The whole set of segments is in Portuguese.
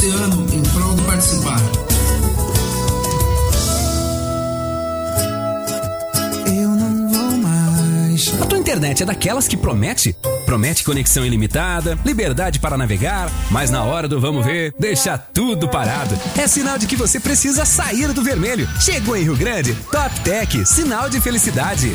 oceano em prol de participar. Eu não vou mais. A tua internet é daquelas que promete? Promete conexão ilimitada, liberdade para navegar, mas na hora do vamos ver, deixa tudo parado. É sinal de que você precisa sair do vermelho. Chegou em Rio Grande, Top Tech, sinal de felicidade.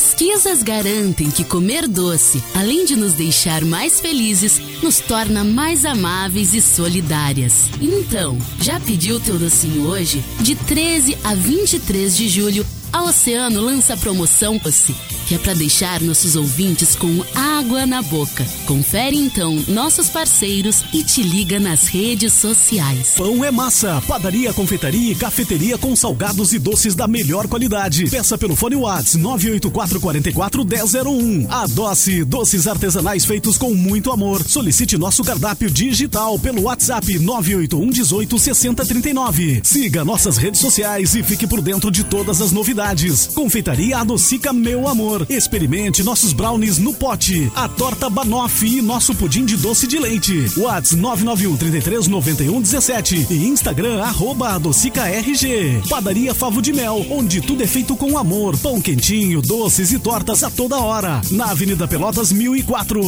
Pesquisas garantem que comer doce, além de nos deixar mais felizes, nos torna mais amáveis e solidárias. Então, já pediu teu docinho hoje? De 13 a 23 de julho, a Oceano lança a promoção Doce, que é para deixar nossos ouvintes com água na boca. Confere então nossos parceiros e te liga nas redes sociais. Pão é massa, padaria, confeitaria e cafeteria com salgados e doces da melhor qualidade. Peça pelo fone Whats 984441001. A Doce, doces artesanais feitos com muito amor. Solicite nosso cardápio digital pelo WhatsApp 981 18 6039. Siga nossas redes sociais e fique por dentro de todas as novidades. Confeitaria Adocica Meu Amor. Experimente nossos brownies no pote, a torta banoffee e nosso pudim de doce de leite. Whats 991 33 91 17 e Instagram arroba Adocica RG. Padaria Favo de Mel, onde tudo é feito com amor. Pão quentinho, doces e tortas a toda hora. Na Avenida Pelotas 1004.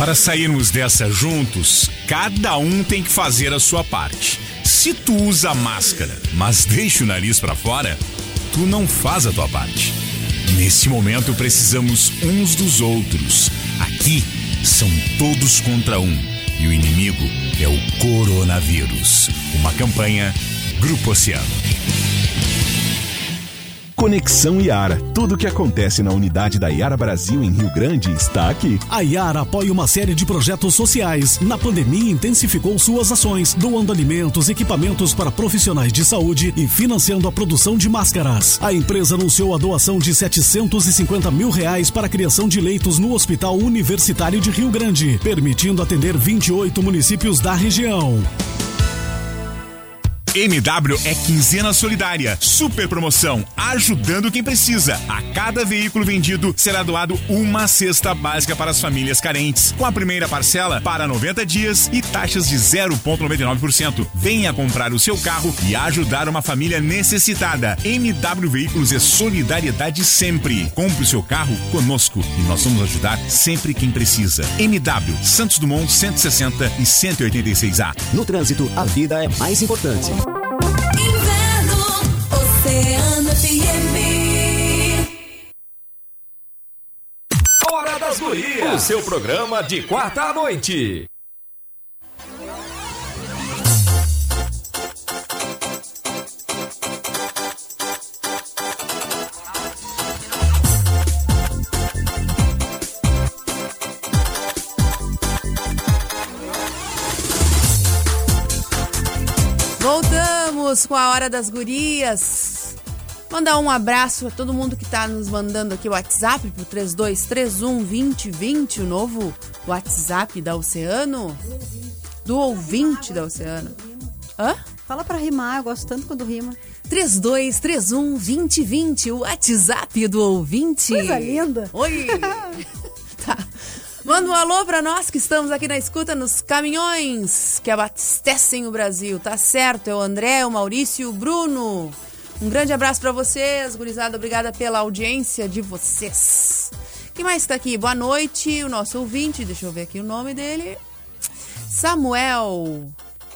Para sairmos dessa juntos, cada um tem que fazer a sua parte. Se tu usa máscara, mas deixa o nariz para fora, tu não faz a tua parte. Nesse momento precisamos uns dos outros. Aqui são todos contra um e o inimigo é o coronavírus. Uma campanha Grupo Oceano. Conexão Iara. Tudo o que acontece na unidade da Iara Brasil em Rio Grande está aqui. A Iara apoia uma série de projetos sociais. Na pandemia, intensificou suas ações, doando alimentos, equipamentos para profissionais de saúde e financiando a produção de máscaras. A empresa anunciou a doação de 750 mil reais para a criação de leitos no Hospital Universitário de Rio Grande, permitindo atender 28 municípios da região. MW é quinzena solidária. Super promoção. Ajudando quem precisa. A cada veículo vendido será doado uma cesta básica para as famílias carentes. Com a primeira parcela para 90 dias e taxas de 0,99%. Venha comprar o seu carro e ajudar uma família necessitada. MW Veículos é solidariedade sempre. Compre o seu carro conosco e nós vamos ajudar sempre quem precisa. MW Santos Dumont 160 e 186A. No trânsito, a vida é mais importante. Oceano FM. Hora das Gurias, o seu programa de quarta à noite. Voltamos com a Hora das Gurias. Mandar um abraço a todo mundo que está nos mandando aqui o WhatsApp pro 3231 2020, o novo WhatsApp da Oceano. Do ouvinte da Oceano. Hã? Fala pra rimar, eu gosto tanto quando rima. 3231 2020, o WhatsApp do ouvinte. Coisa linda. Oi! tá. Manda um alô pra nós que estamos aqui na escuta nos caminhões que abastecem o Brasil. Tá certo, é o André, o Maurício e o Bruno. Um grande abraço pra vocês, gurizada. Obrigada pela audiência de vocês. Quem mais tá aqui? Boa noite, o nosso ouvinte. Deixa eu ver aqui o nome dele. Samuel.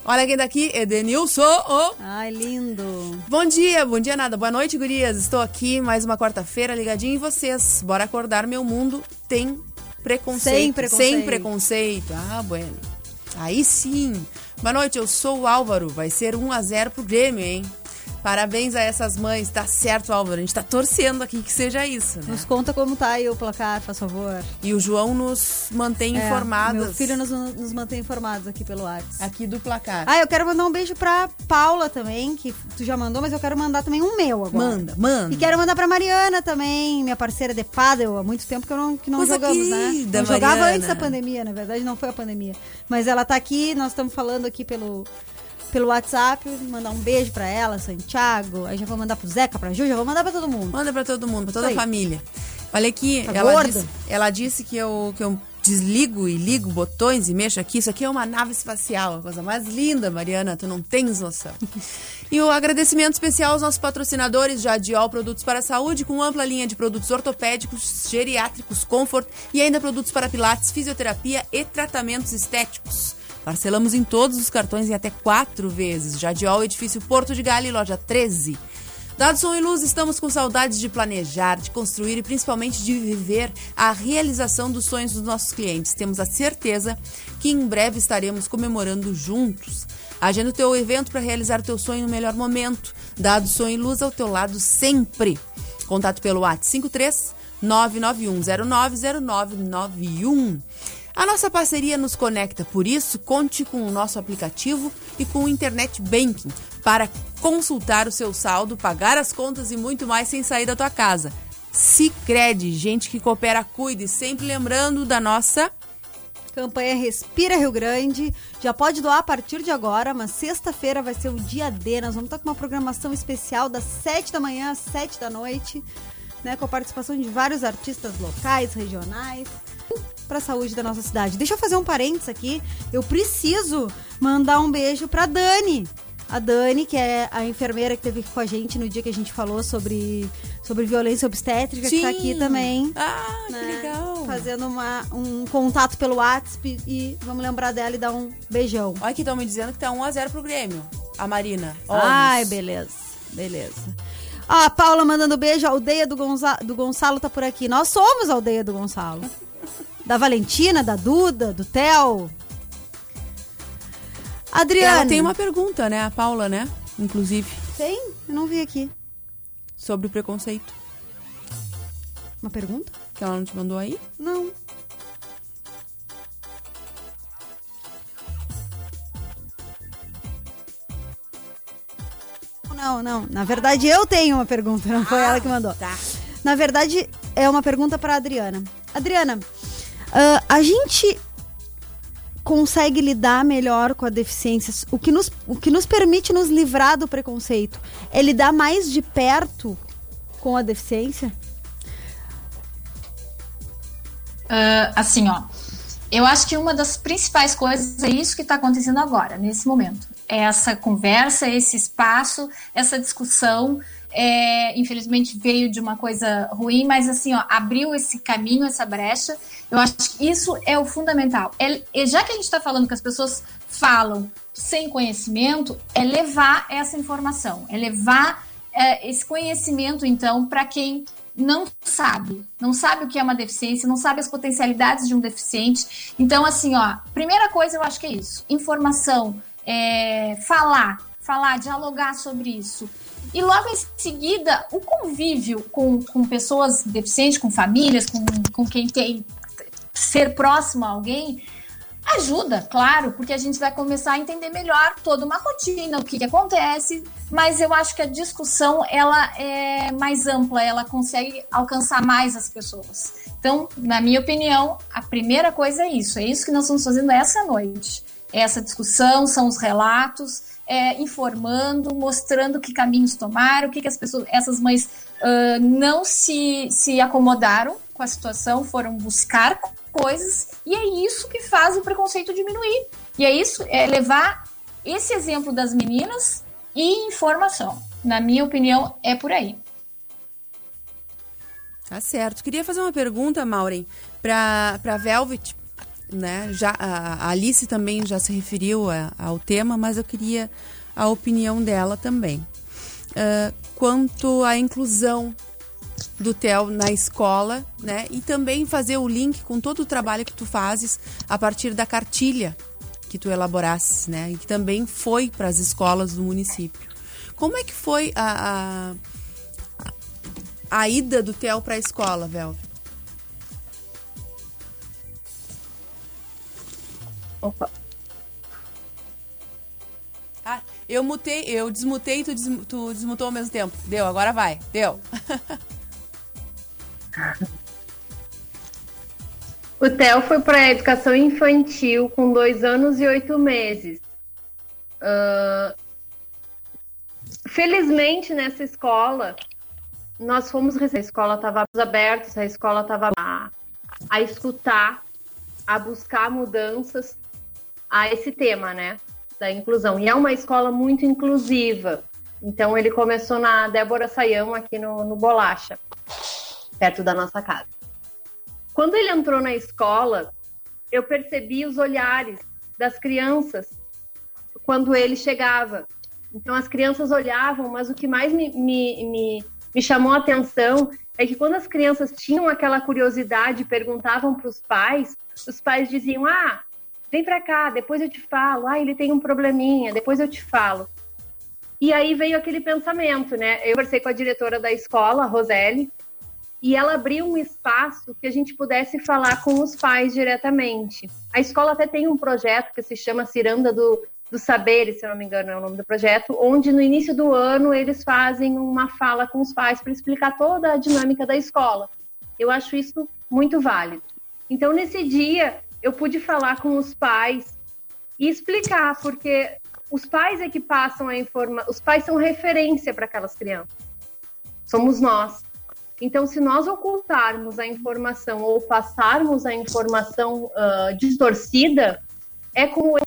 Olha quem tá aqui, Edenilson. Oh. Ai, lindo. Bom dia, bom dia nada. Boa noite, gurias. Estou aqui mais uma quarta-feira ligadinho em vocês. Bora acordar, meu mundo tem preconceito. Sem preconceito. Sem preconceito. Ah, bueno. Aí sim. Boa noite, eu sou o Álvaro. Vai ser 1 a 0 pro Grêmio, hein? Parabéns a essas mães. Tá certo, Álvaro. A gente tá torcendo aqui que seja isso, né? Nos conta como tá aí o placar, faz favor. E o João nos mantém É, informados. Meu filho nos, nos mantém informados aqui pelo WhatsApp. Aqui do placar. Ah, eu quero mandar um beijo pra Paula também, que tu já mandou, mas eu quero mandar também um meu agora. Manda, manda. E quero mandar pra Mariana também, minha parceira de paddle, há muito tempo que, eu não, que não jogamos, né? Eu jogava Mariana. antes da pandemia, na verdade, não foi a pandemia. Mas ela tá aqui, nós estamos falando aqui pelo, pelo WhatsApp, mandar um beijo pra ela, Santiago, aí já vou mandar pro Zeca, pra Ju, já vou mandar pra todo mundo. Manda pra todo mundo, pra toda a família. Olha aqui, Tá ela disse, ela disse que eu, que eu desligo e ligo botões e mexo aqui. Isso aqui é uma nave espacial, a coisa mais linda, Mariana, tu não tens noção. E o agradecimento especial aos nossos patrocinadores Jadiol Produtos para a Saúde, com ampla linha de produtos ortopédicos, geriátricos, comfort e ainda produtos para pilates, fisioterapia e tratamentos estéticos. Parcelamos em todos os cartões em até quatro vezes. Jadiol, edifício Porto de Galho, loja 13. Dados Som e Luz, estamos com saudades de planejar, de construir e principalmente de viver a realização dos sonhos dos nossos clientes. Temos a certeza que em breve estaremos comemorando juntos. Agenda o teu evento para realizar o teu sonho no melhor momento. Dados Som e Luz ao teu lado sempre. Contato pelo WhatsApp 53 991090991. A nossa parceria nos conecta, por isso, conte com o nosso aplicativo e com o Internet Banking para consultar o seu saldo, pagar as contas e muito mais sem sair da tua casa. Sicredi, gente que coopera, cuide, sempre lembrando da nossa Campanha Respira Rio Grande. Já pode doar a partir de agora, mas sexta-feira vai ser o dia D. Nós vamos estar com uma programação especial das 7 da manhã às 7 da noite, né? Com a participação de vários artistas locais, regionais, para a saúde da nossa cidade. Deixa eu fazer um parênteses aqui. Eu preciso mandar um beijo para Dani. A Dani, que é a enfermeira que esteve aqui com a gente no dia que a gente falou sobre, sobre violência obstétrica, que tá aqui Sim. também. Ah, né? que legal. Fazendo uma, um contato pelo WhatsApp e vamos lembrar dela e dar um beijão. Olha que estão me dizendo que tá 1x0 pro Grêmio. A Marina. Ai, Olmos. beleza. Beleza. Ó, a Paula mandando beijo. A aldeia do, Gonza do Gonçalo tá por aqui. Nós somos a aldeia do Gonçalo. Da Valentina, da Duda, do Theo. Adriana. Ela tem uma pergunta, né? A Paula, né? Inclusive, Tem? Eu não vi aqui. sobre o preconceito. Uma pergunta? Que ela não te mandou aí? Não. Não, não. Na verdade, eu tenho uma pergunta, não foi ela que mandou. Tá. Na verdade, é uma pergunta para Adriana. Adriana, ah, a gente consegue lidar melhor com a deficiência? O que, nos, o que nos permite nos livrar do preconceito é lidar mais de perto com a deficiência? Ah, assim, ó. Eu acho que uma das principais coisas é isso que está acontecendo agora, nesse momento. É essa conversa, esse espaço, essa discussão. É, infelizmente veio de uma coisa ruim, mas assim, ó, abriu esse caminho, essa brecha. Eu acho que isso é o fundamental. É, é- já que a gente está falando que as pessoas falam sem conhecimento, é levar essa informação, é levar é, esse conhecimento, então, para quem não sabe, não sabe o que é uma deficiência, não sabe as potencialidades de um deficiente. Então, assim, ó, primeira coisa eu acho que é isso: informação, é, falar, falar, dialogar sobre isso. E logo em seguida, o convívio com, com pessoas deficientes, com famílias, com, com quem tem ser próximo a alguém, ajuda, claro, porque a gente vai começar a entender melhor toda uma rotina, o que, que acontece, mas eu acho que a discussão ela é mais ampla, ela consegue alcançar mais as pessoas. Então, na minha opinião, a primeira coisa é isso, é isso que nós estamos fazendo essa noite. É Essa discussão, são os relatos, é, informando, mostrando que caminhos tomaram, o que, que as pessoas, essas mães ah, não se, se acomodaram com a situação, foram buscar coisas, e é isso que faz o preconceito diminuir. E é isso, é levar esse exemplo das meninas e informação. Na minha opinião, é por aí. Tá certo. Queria fazer uma pergunta, Maureen, para Velvet, né? Já a Alice também já se referiu a- ao tema, mas eu queria a opinião dela também. Ah, quanto à inclusão do Theo na escola, né? E também fazer o link com todo o trabalho que tu fazes a partir da cartilha que tu elaborasses, né? E que também foi para as escolas do município. Como é que foi a, a, a ida do Theo para a escola, Vel? Opa. Ah, eu mutei, eu desmutei e tu, des- tu desmutou ao mesmo tempo. Deu, agora vai. Deu. O Theo foi para a educação infantil com dois anos e oito meses. Ah, felizmente, nessa escola, nós fomos a escola estava aberta, a escola estava a, a escutar, a buscar mudanças a esse tema, né, da inclusão. E é uma escola muito inclusiva. Então ele começou na Débora Sayão aqui no, no Bolacha, perto da nossa casa. Quando ele entrou na escola, eu percebi os olhares das crianças quando ele chegava. Então as crianças olhavam, mas o que mais me, me, me, me chamou a atenção é que quando as crianças tinham aquela curiosidade perguntavam para os pais, os pais diziam: Ah, vem para cá, depois eu te falo. Ah, ele tem um probleminha, depois eu te falo. E aí veio aquele pensamento, né? Eu conversei com a diretora da escola, Roseli, e ela abriu um espaço que a gente pudesse falar com os pais diretamente. A escola até tem um projeto que se chama Ciranda do, dos Saberes, se não me engano é o nome do projeto, onde no início do ano eles fazem uma fala com os pais para explicar toda a dinâmica da escola. Eu acho isso muito válido. Então, nesse dia, eu pude falar com os pais e explicar, porque os pais é que passam a informação, os pais são referência para aquelas crianças. Somos nós. Então, se nós ocultarmos a informação ou passarmos a informação uh, distorcida, é como.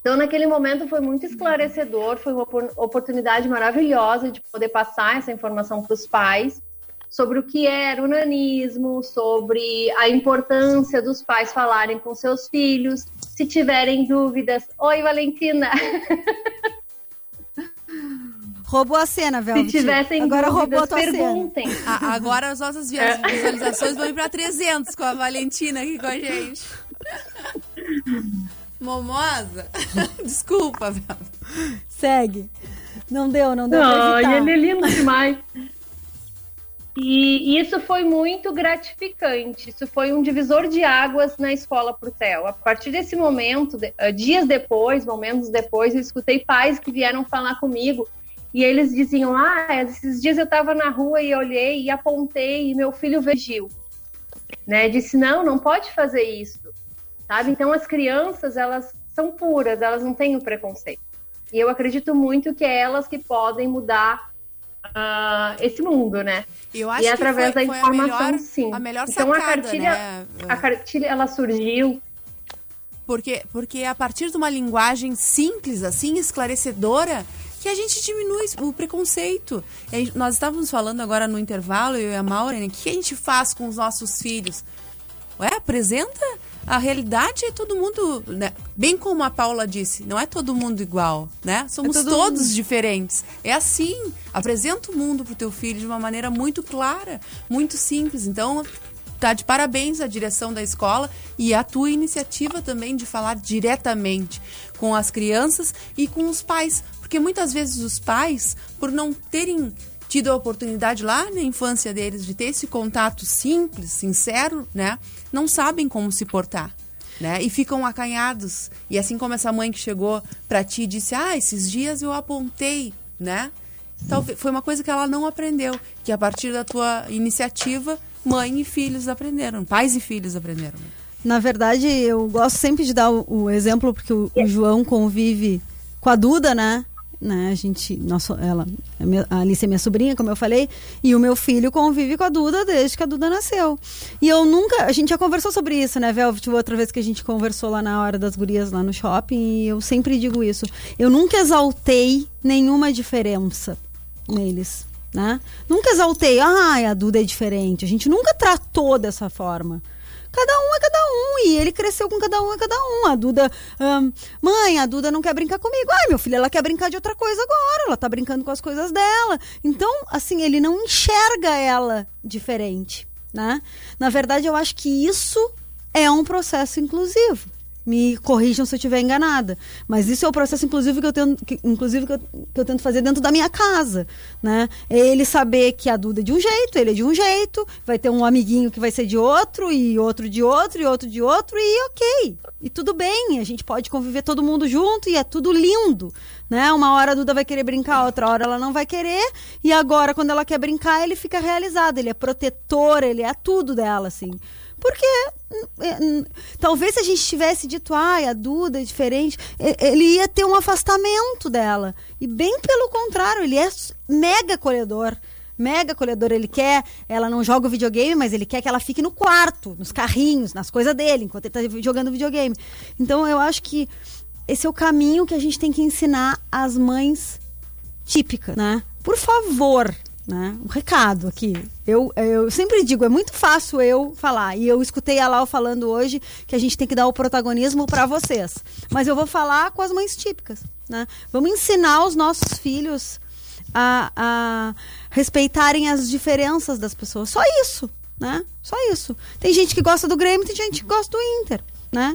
Então, naquele momento foi muito esclarecedor, foi uma oportunidade maravilhosa de poder passar essa informação para os pais sobre o que era o nanismo, sobre a importância dos pais falarem com seus filhos, se tiverem dúvidas. Oi, Valentina! Roubou a cena, Velvet. Se tivessem Agora dúvidas, roubou a tua perguntem. cena. A- agora as nossas vi- visualizações vão ir pra 300 com a Valentina aqui com a gente. Momosa? Desculpa, Velvet. Segue. Não deu, não deu evitar. ele é lindo demais. E isso foi muito gratificante. Isso foi um divisor de águas na escola pro Theo. A partir desse momento, eh, dias depois, momentos depois, eu escutei pais que vieram falar comigo e eles diziam: Ah, esses dias eu estava na rua e olhei e apontei e meu filho vegiu. Né? Disse: Não, não pode fazer isso. Sabe? Então as crianças, elas são puras, elas não têm o preconceito. E eu acredito muito que é elas que podem mudar ah, esse mundo, né? Eu acho e que através foi- da foi a informação, melhor- sim. a melhor então a sacada, cartilha, né? a cartilha, ela surgiu Porque, porque a partir de uma linguagem simples, assim, esclarecedora, que a gente diminui o preconceito. E nós estávamos falando agora no intervalo, eu e a Maureen, o que a gente faz com os nossos filhos? Ué, apresenta a realidade é todo mundo, né? bem como a Paula disse, não é todo mundo igual, né? Somos todo todos mundo. diferentes. É assim, apresenta o mundo pro teu filho de uma maneira muito clara, muito simples. Então, tá de parabéns a direção da escola e a tua iniciativa também de falar diretamente com as crianças e com os pais, porque muitas vezes os pais, por não terem tido a oportunidade lá na infância deles de ter esse contato simples, sincero, né, não sabem como se portar. Né? E ficam acanhados. E assim como essa mãe que chegou pra ti e disse: Ah, esses dias eu apontei, né? Talvez foi uma coisa que ela não aprendeu, que a partir da tua iniciativa, mãe e filhos aprenderam, pais e filhos aprenderam. Na verdade, eu gosto sempre de dar o, o exemplo, porque o, o João convive com a Duda, né? Né? A gente, nosso, ela, a, Alice é minha sobrinha, como eu falei, e o meu filho convive com a Duda desde que a Duda nasceu. E eu nunca, a gente já conversou sobre isso, né, Velvet? Outra vez que a gente conversou lá na hora das gurias lá no shopping, e eu sempre digo isso. Eu nunca exaltei nenhuma diferença neles. Né? Nunca exaltei, ah, a Duda é diferente. A gente nunca tratou dessa forma. Cada um é cada um. E ele cresceu com cada um é cada um. A Duda. mãe, a Duda não quer brincar comigo. Ai, meu filho, ela quer brincar de outra coisa agora. Ela tá brincando com as coisas dela. Então, assim, ele não enxerga ela diferente. Né? Na verdade, eu acho que isso é um processo inclusivo. Me corrijam se eu estiver enganada. Mas isso é o processo, inclusive, que eu tento, que, inclusive, que eu, que eu tento fazer dentro da minha casa. Né? É ele saber que a Duda é de um jeito, ele é de um jeito, vai ter um amiguinho que vai ser de outro, e outro de outro, e outro de outro, e ok. E tudo bem, a gente pode conviver todo mundo junto e é tudo lindo. Né? Uma hora a Duda vai querer brincar, outra hora ela não vai querer, e agora, quando ela quer brincar, ele fica realizado, ele é protetor, ele é tudo dela, assim. Porque talvez se a gente tivesse dito, ai, a Duda é diferente, e- ele ia ter um afastamento dela. E bem pelo contrário, ele é mega acolhedor. mega acolhedor, ele quer, ela não joga o videogame, mas ele quer que ela fique no quarto, nos carrinhos, nas coisas dele, enquanto ele tá jogando videogame. Então eu acho que esse é o caminho que a gente tem que ensinar às mães típicas, né? Por favor, né? Um recado aqui. Eu, eu sempre digo, é muito fácil eu falar. E eu escutei a Lau falando hoje que a gente tem que dar o protagonismo para vocês. Mas eu vou falar com as mães típicas, né? Vamos ensinar os nossos filhos a, a respeitarem as diferenças das pessoas. Só isso, né? Só isso. Tem gente que gosta do Grêmio, tem gente que gosta do Inter, né?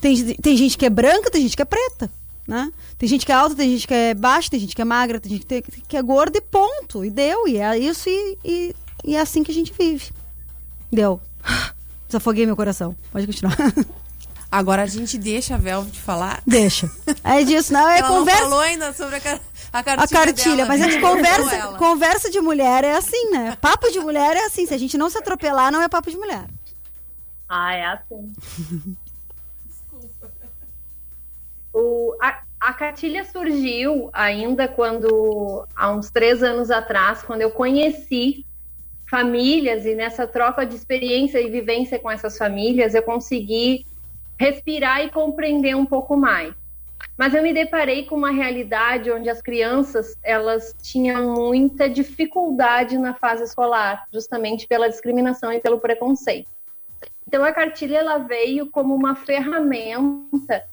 Tem, tem gente que é branca, tem gente que é preta, né? Tem gente que é alta, tem gente que é baixa, tem gente que é magra, tem gente que é gorda e ponto. E deu, e é isso e, e, e é assim que a gente vive. Deu. Desafoguei meu coração. Pode continuar. Agora a gente deixa a Velvet falar. Deixa. É disso, não. É Ela conversa. não falou ainda sobre a, car a cartilha. A cartilha, dela, mas a né? gente conversa, conversa de mulher é assim, né? Papo de mulher é assim. Se a gente não se atropelar, não é papo de mulher. Ah, é assim. O, a, a cartilha surgiu ainda quando, há uns três anos atrás, quando eu conheci famílias e nessa troca de experiência e vivência com essas famílias, eu consegui respirar e compreender um pouco mais. Mas eu me deparei com uma realidade onde as crianças elas tinham muita dificuldade na fase escolar, justamente pela discriminação e pelo preconceito. Então a cartilha ela veio como uma ferramenta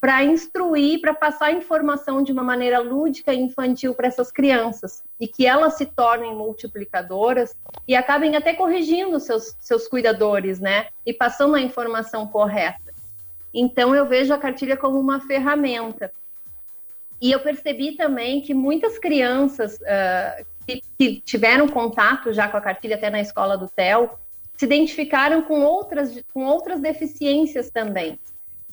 para instruir, para passar informação de uma maneira lúdica e infantil para essas crianças e que elas se tornem multiplicadoras e acabem até corrigindo seus, seus cuidadores, né? E passando a informação correta. Então eu vejo a cartilha como uma ferramenta. E eu percebi também que muitas crianças uh, que, que tiveram contato já com a cartilha até na escola do TEL se identificaram com outras, com outras deficiências também.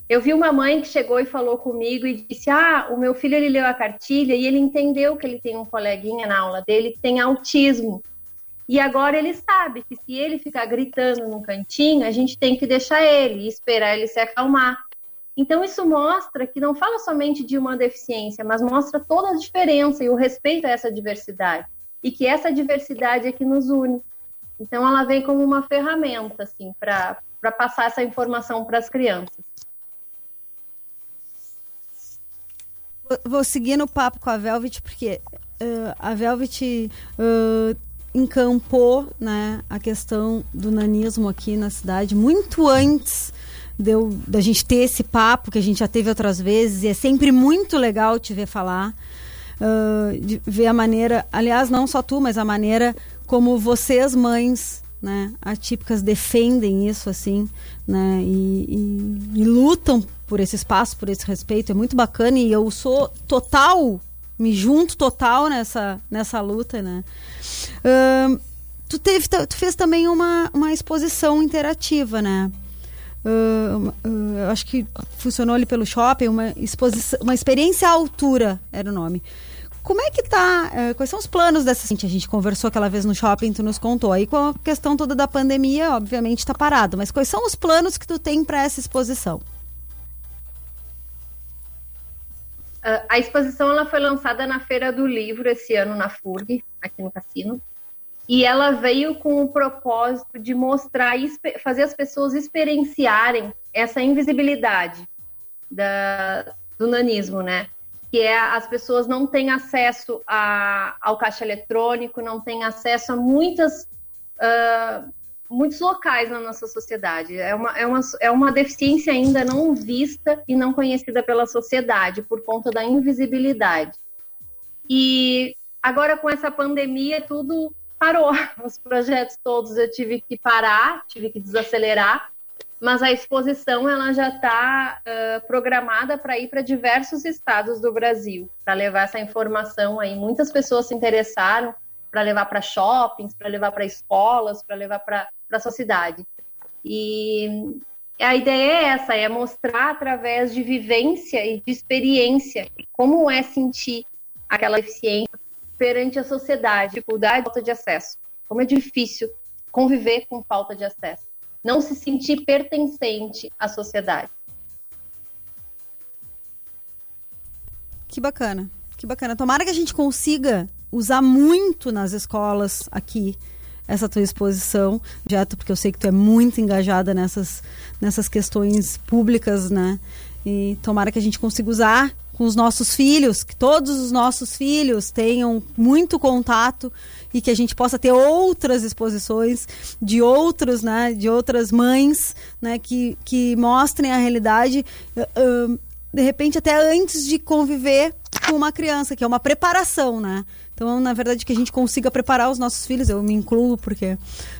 Eu vi uma mãe que chegou e falou comigo e disse: Ah, o meu filho ele leu a cartilha e ele entendeu que ele tem um coleguinha na aula dele que tem autismo. E agora ele sabe que se ele ficar gritando num cantinho, a gente tem que deixar ele e esperar ele se acalmar. Então isso mostra que não fala somente de uma deficiência, mas mostra toda a diferença e o respeito a essa diversidade. E que essa diversidade é que nos une. Então ela vem como uma ferramenta assim para passar essa informação para as crianças. Vou seguir no papo com a Velvet, porque uh, a Velvet uh, encampou né, a questão do nanismo aqui na cidade muito antes deu, da gente ter esse papo que a gente já teve outras vezes, e é sempre muito legal te ver falar. Uh, ver a maneira, aliás, não só tu, mas a maneira como vocês, mães, né, atípicas, defendem isso, assim, né, e, e, e lutam por esse espaço, por esse respeito. É muito bacana e eu sou total, me junto total nessa, nessa luta, né. Uh, tu, teve, tu fez também uma, uma exposição interativa, né? Uh, uh, acho que funcionou ali pelo shopping, uma exposição, uma experiência à altura era o nome. Como é que tá? Uh, quais são os planos dessa? A gente conversou aquela vez no shopping, tu nos contou. Aí com a questão toda da pandemia, obviamente está parado. Mas quais são os planos que tu tem para essa exposição? a exposição ela foi lançada na Feira do Livro esse ano na FURG, aqui no Cassino. E ela veio com o propósito de mostrar fazer as pessoas experienciarem essa invisibilidade da, do nanismo, né? Que é as pessoas não têm acesso a, ao caixa eletrônico, não têm acesso a muitas, uh, muitos locais na nossa sociedade. É uma, é, uma, é uma deficiência ainda não vista e não conhecida pela sociedade por conta da invisibilidade. E agora com essa pandemia, tudo parou. Os projetos todos eu tive que parar, tive que desacelerar, mas a exposição ela já está uh, programada para ir para diversos estados do Brasil, para levar essa informação aí. Muitas pessoas se interessaram para levar para shoppings, para levar para escolas, para levar para a sua cidade. E a ideia é essa, é mostrar através de vivência e de experiência como é sentir aquela deficiência perante a sociedade, dificuldade, falta de acesso. Como é difícil conviver com falta de acesso, não se sentir pertencente à sociedade. Que bacana, que bacana. Tomara que a gente consiga usar muito nas escolas aqui essa tua exposição, Jeto, porque eu sei que tu é muito engajada nessas, nessas questões públicas, né? E tomara que a gente consiga usar com os nossos filhos, que todos os nossos filhos tenham muito contato e que a gente possa ter outras exposições de outros, né, de outras mães, né, que, que mostrem a realidade, uh, de repente até antes de conviver com uma criança, que é uma preparação, né? Então, na verdade, que a gente consiga preparar os nossos filhos, eu me incluo, porque,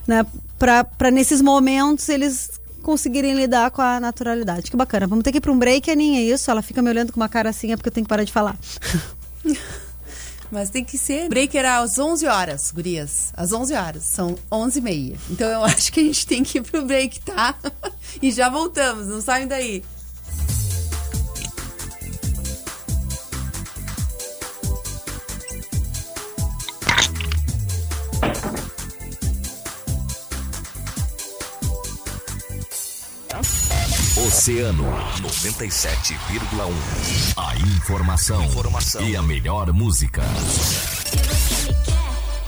né, para nesses momentos eles conseguirem lidar com a naturalidade. Que bacana. Vamos ter que ir para um break, Aninha, é isso? Ela fica me olhando com uma cara assim, é porque eu tenho que parar de falar. Mas tem que ser. Break era às 11 horas, gurias. Às 11 horas. São 11 e meia. Então eu acho que a gente tem que ir pro break, tá? e já voltamos. Não saem daí. Oceano 97,1. A informação, informação, e a melhor música.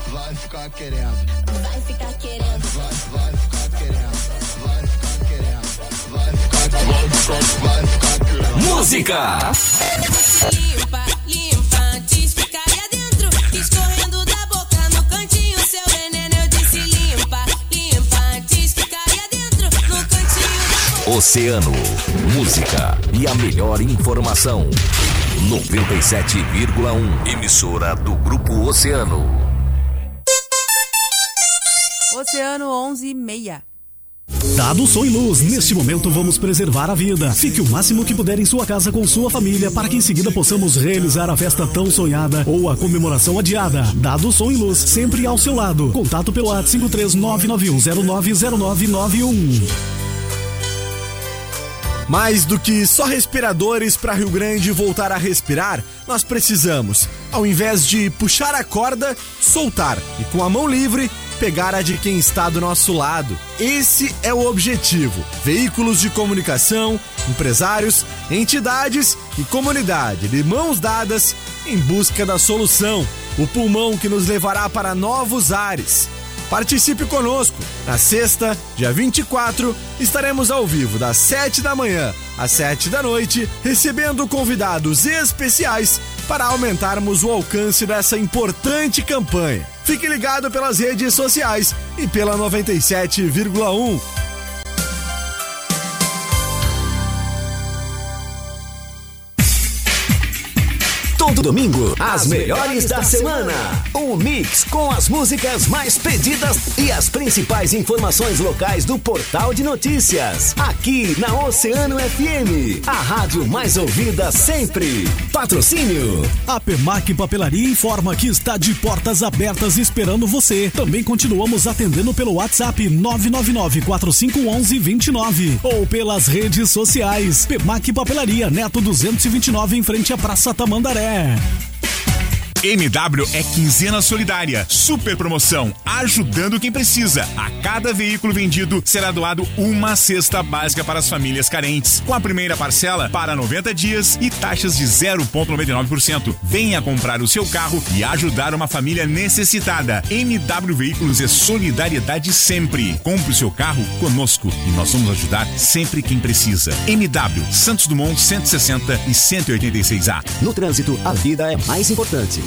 Vai ficar querendo. Vai ficar querendo. Vai, vai ficar querendo. Vai ficar querendo. Vai ficar, vai ficar, vai ficar querendo. Música! Oceano, música e a melhor informação. 97,1. Emissora do Grupo Oceano. Oceano 11 e meia. Dado som e luz, neste momento vamos preservar a vida. Fique o máximo que puder em sua casa com sua família para que em seguida possamos realizar a festa tão sonhada ou a comemoração adiada. Dado som e luz, sempre ao seu lado. Contato pelo WhatsApp 53991090991. Mais do que só respiradores para Rio Grande voltar a respirar, nós precisamos, ao invés de puxar a corda, soltar e com a mão livre pegar a de quem está do nosso lado. Esse é o objetivo. Veículos de comunicação, empresários, entidades e comunidade de mãos dadas em busca da solução. O pulmão que nos levará para novos ares. Participe conosco. Na sexta, dia 24, estaremos ao vivo das 7 da manhã às 7 da noite, recebendo convidados especiais para aumentarmos o alcance dessa importante campanha. Fique ligado pelas redes sociais e pela 97,1. Todo domingo, as melhores da semana. Um mix com as músicas mais pedidas e as principais informações locais do portal de notícias. Aqui na Oceano FM, a rádio mais ouvida sempre. Patrocínio. A Permac Papelaria informa que está de portas abertas esperando você. Também continuamos atendendo pelo WhatsApp 999-4511-29 ou pelas redes sociais. Permac Papelaria, Neto 229 em frente à Praça Tamandaré. Yeah. MW é quinzena solidária. Super promoção. Ajudando quem precisa. A cada veículo vendido será doado uma cesta básica para as famílias carentes. Com a primeira parcela para 90 dias e taxas de 0,99%. Venha comprar o seu carro e ajudar uma família necessitada. MW Veículos é solidariedade sempre. Compre o seu carro conosco e nós vamos ajudar sempre quem precisa. MW Santos Dumont 160 e 186A. No trânsito, a vida é mais importante.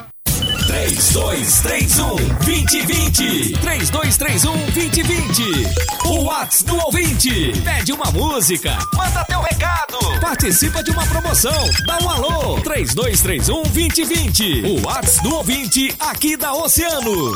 3231 2020. 3231 2020. O Whats do ouvinte. Pede uma música. Manda teu recado. Participa de uma promoção. Dá um alô. 3231 2020. O Whats do ouvinte aqui da Oceano.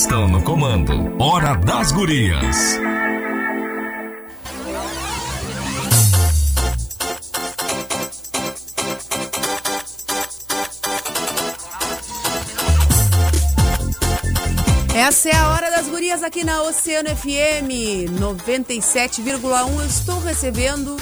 Estão no comando. Hora das Gurias. Essa é a hora das gurias aqui na Oceano FM 97,1. Eu estou recebendo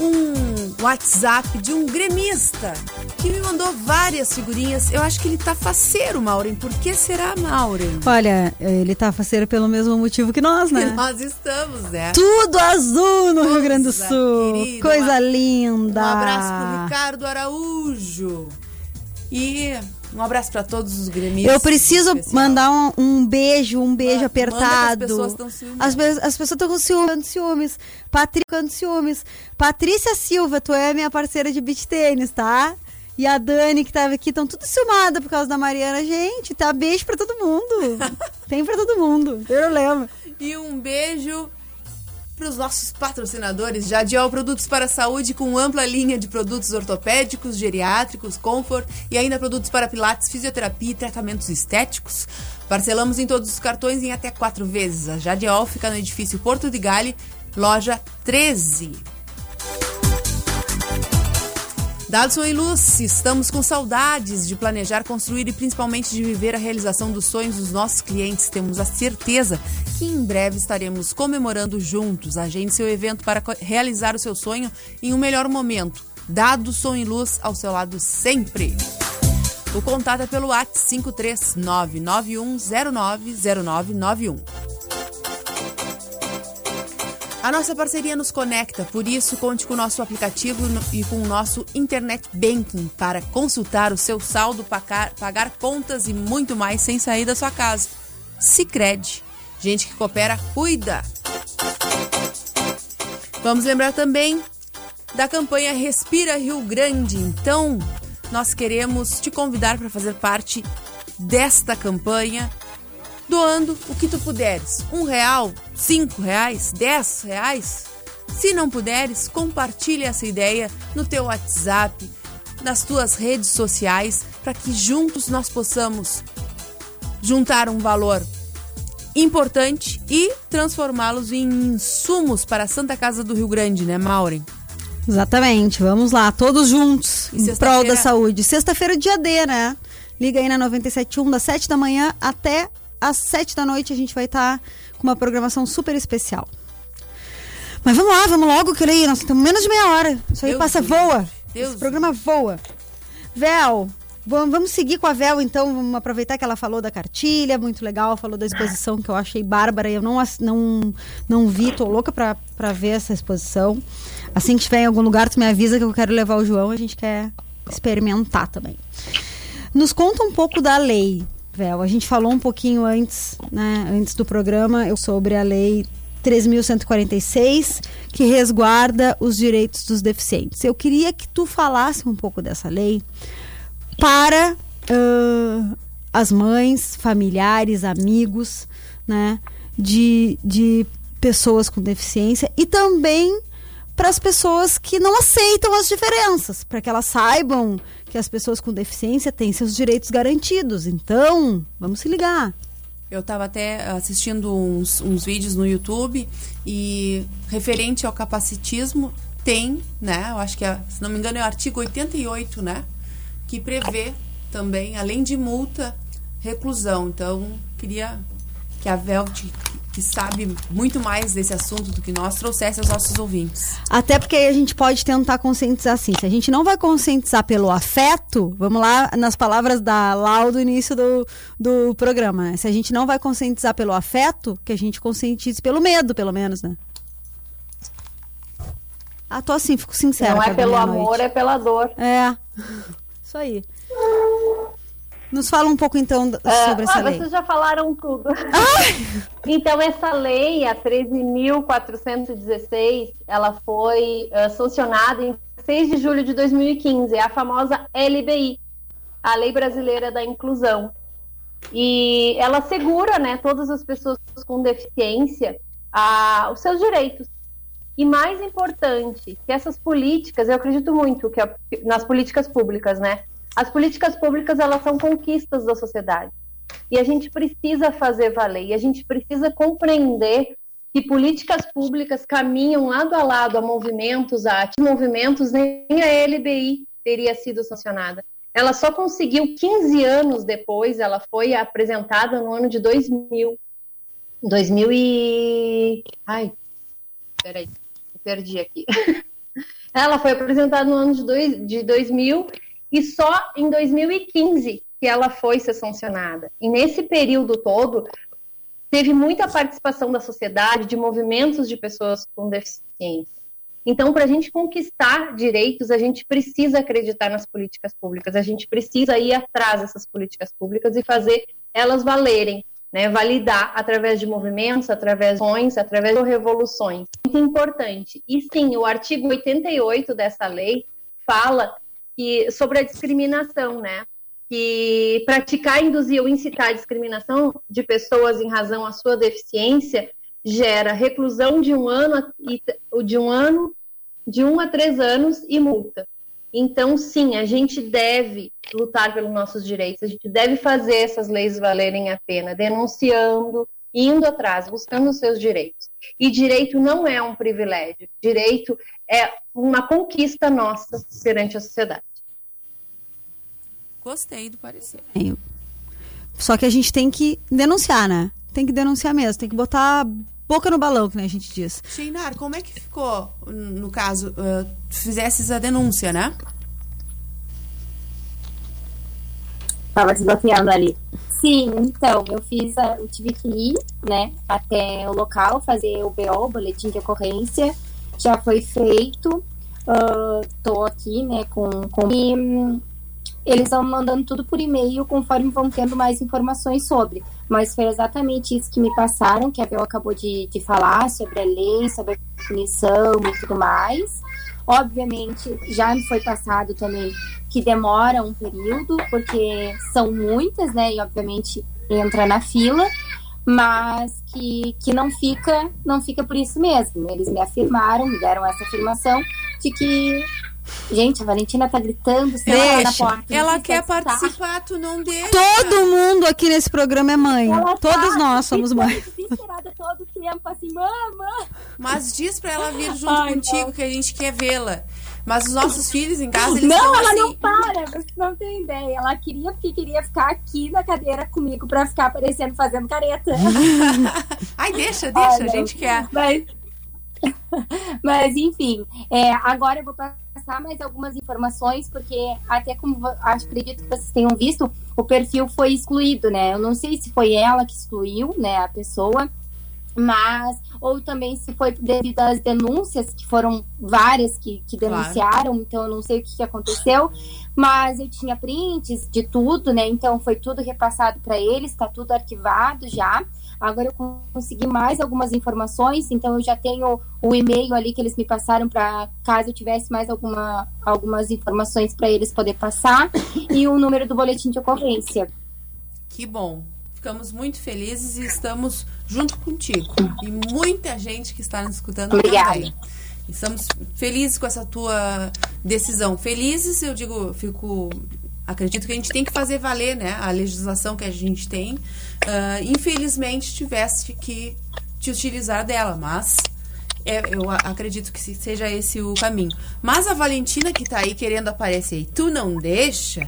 um WhatsApp de um gremista que me mandou várias figurinhas. Eu acho que ele tá faceiro, Maureen. Por que será, Maureen? Olha, ele tá faceiro pelo mesmo motivo que nós, né? Que nós estamos, né? Tudo azul no Rio Grande do Sul. querida, Coisa uma- linda. Um abraço pro Ricardo Araújo. E um abraço pra todos os gremistas. Eu preciso mandar um, um beijo, um beijo Manda, apertado. as pessoas tão ciumentas. As, as pessoas estão com ciúmes, ciúmes. Patrícia ciúmes. Patrícia Silva, tu é minha parceira de beach tênis, tá? E a Dani, que tava aqui, estão tudo ciumada por causa da Mariana. Gente, tá beijo pra todo mundo. Tem pra todo mundo, não tem problema. E um beijo para os nossos patrocinadores, Jadiol Produtos para a Saúde, com ampla linha de produtos ortopédicos, geriátricos, comfort e ainda produtos para pilates, fisioterapia e tratamentos estéticos. Parcelamos em todos os cartões em até quatro vezes. A Jadiol fica no edifício Porto de Gale, loja 13. Dadson e Luz, estamos com saudades de planejar, construir e principalmente de viver a realização dos sonhos dos nossos clientes. Temos a certeza que em breve estaremos comemorando juntos. Agende seu evento para realizar o seu sonho em um melhor momento. Dado Som e Luz ao seu lado sempre. O contato é pelo WhatsApp 53991090991. A nossa parceria nos conecta, por isso conte com o nosso aplicativo e com o nosso Internet Banking para consultar o seu saldo, pagar, pagar contas e muito mais sem sair da sua casa. Sicredi, gente que coopera, cuida. Vamos lembrar também da campanha Respira Rio Grande. Então, nós queremos te convidar para fazer parte desta campanha doando o que tu puderes. Um real, cinco reais, dez reais. Se não puderes, compartilhe essa ideia no teu WhatsApp, nas tuas redes sociais, para que juntos nós possamos juntar um valor importante e transformá-los em insumos para a Santa Casa do Rio Grande, né, Maureen? Exatamente, vamos lá, todos juntos, em prol da saúde. Sexta-feira, dia D, né? Liga aí na 97.1, das 7 da manhã até às 7 da noite. A gente vai estar com uma programação super especial. Mas vamos lá, vamos logo, que aí nós temos menos de meia hora. Isso aí Deus passa, do voa. Deus Esse programa voa. Vel, vamos, seguir com a Vel, então. Vamos aproveitar que ela falou da cartilha, muito legal. Falou da exposição que eu achei bárbara. Eu não, não, não vi, tô louca pra, pra ver essa exposição. Assim que estiver em algum lugar, tu me avisa que eu quero levar o João. A gente quer experimentar também. Nos conta um pouco da lei, Vel. A gente falou um pouquinho antes, né, antes do programa, sobre a lei 3.146, que resguarda os direitos dos deficientes. Eu queria que tu falasse um pouco dessa lei para ãh, as mães, familiares, amigos, né, de, de pessoas com deficiência e também para as pessoas que não aceitam as diferenças, para que elas saibam que as pessoas com deficiência têm seus direitos garantidos. Então, vamos se ligar. Eu estava até assistindo uns, uns vídeos no YouTube e referente ao capacitismo tem, né? Eu acho que, é, se não me engano, é o artigo 88, né? Que prevê também, além de multa, reclusão. Então, queria que a Velt, que sabe muito mais desse assunto do que nós, trouxesse aos nossos ouvintes. Até porque aí a gente pode tentar conscientizar assim. Se a gente não vai conscientizar pelo afeto, vamos lá nas palavras da Lau do início do, do programa, né? Se a gente não vai conscientizar pelo afeto, que a gente conscientize pelo medo, pelo menos, né? Ah, tô assim, fico sincera. Não é pelo amor, é pela dor. É, isso aí. Nos fala um pouco então Ah, sobre essa ah, lei. Vocês já falaram tudo. então, essa lei, a 13.416, ela foi ah, sancionada em 6 de julho de 2015. É a famosa LBI, a Lei Brasileira da Inclusão. E ela assegura né, todas as pessoas com deficiência ah, os seus direitos. E mais importante, que essas políticas, eu acredito muito que a- nas políticas públicas, né? As políticas públicas, elas são conquistas da sociedade. E a gente precisa fazer valer, e a gente precisa compreender que políticas públicas caminham lado a lado a movimentos, a movimentos, nem a LBI teria sido sancionada. Ela só conseguiu 15 anos depois, ela foi apresentada no ano de 2000. 2000 e... Ai, peraí, perdi aqui. ela foi apresentada no ano de, dois, de 2000 e só em 2015 que ela foi ser sancionada. E nesse período todo, teve muita participação da sociedade, de movimentos de pessoas com deficiência. Então, para a gente conquistar direitos, a gente precisa acreditar nas políticas públicas, a gente precisa ir atrás dessas políticas públicas e fazer elas valerem, né? validar através de movimentos, através de ações, através de revoluções. Muito importante. E sim, o artigo 88 dessa lei fala que, sobre a discriminação, né? que praticar, induzir ou incitar a discriminação de pessoas em razão à sua deficiência gera reclusão de um ano de um ano de um a três anos e multa. Então, sim, a gente deve lutar pelos nossos direitos, a gente deve fazer essas leis valerem a pena, denunciando, indo atrás, buscando os seus direitos. E direito não é um privilégio, direito é uma conquista nossa perante a sociedade. Gostei do parecer. Só que a gente tem que denunciar, né? Tem que denunciar mesmo, tem que botar boca no balão, que nem a gente diz. Sheinar, como é que ficou, no caso, uh, fizesses a denúncia, né? Tava desbloqueando ali. Sim, então, eu fiz, a, eu tive que ir, né, até o local, fazer o BO, o boletim de ocorrência, já foi feito, uh, tô aqui, né, com, com e, eles vão mandando tudo por e-mail conforme vão tendo mais informações sobre. Mas foi exatamente isso que me passaram, que a Bel acabou de, de falar sobre a lei, sobre a definição e tudo mais. Obviamente, já me foi passado também que demora um período, porque são muitas, né? E obviamente entra na fila, mas que, que não fica não fica por isso mesmo. Eles me afirmaram, me deram essa afirmação de que Gente, a Valentina tá gritando, sei lá, na porta. Ela quer participar, tu não deixa. Todo mundo aqui nesse programa é mãe. Ela Todos tá nós somos mães. todo o tempo, assim, mama. Mas diz pra ela vir junto Ai, contigo não. que a gente quer vê-la. Mas os nossos filhos em casa, eles não, ela assim. não para, você não tem ideia. Ela queria porque queria ficar aqui na cadeira comigo pra ficar aparecendo fazendo careta. Ai, deixa, deixa, Ai, a gente quer. Mas, mas enfim, é, agora eu vou passar mais algumas informações, porque até como acho, acredito que vocês tenham visto, o perfil foi excluído, né? Eu não sei se foi ela que excluiu, né, a pessoa, mas ou também se foi devido às denúncias, que foram várias que, que Claro. denunciaram, então eu não sei o que, que aconteceu, mas eu tinha prints de tudo, né? Então foi tudo repassado para eles, está tudo arquivado já. Agora eu consegui mais algumas informações, então eu já tenho o e-mail ali que eles me passaram para caso eu tivesse mais alguma, algumas informações para eles poder passar e o número do boletim de ocorrência. Que bom. Ficamos muito felizes e estamos junto contigo. E muita gente que está nos escutando Obrigada. também. Estamos felizes com essa tua decisão. Felizes, eu digo, fico. Acredito que a gente tem que fazer valer né, a legislação que a gente tem. Ah, infelizmente, tivesse que te utilizar dela, mas é, eu acredito que se- seja esse o caminho. Mas a Valentina que tá aí querendo aparecer e tu não deixa,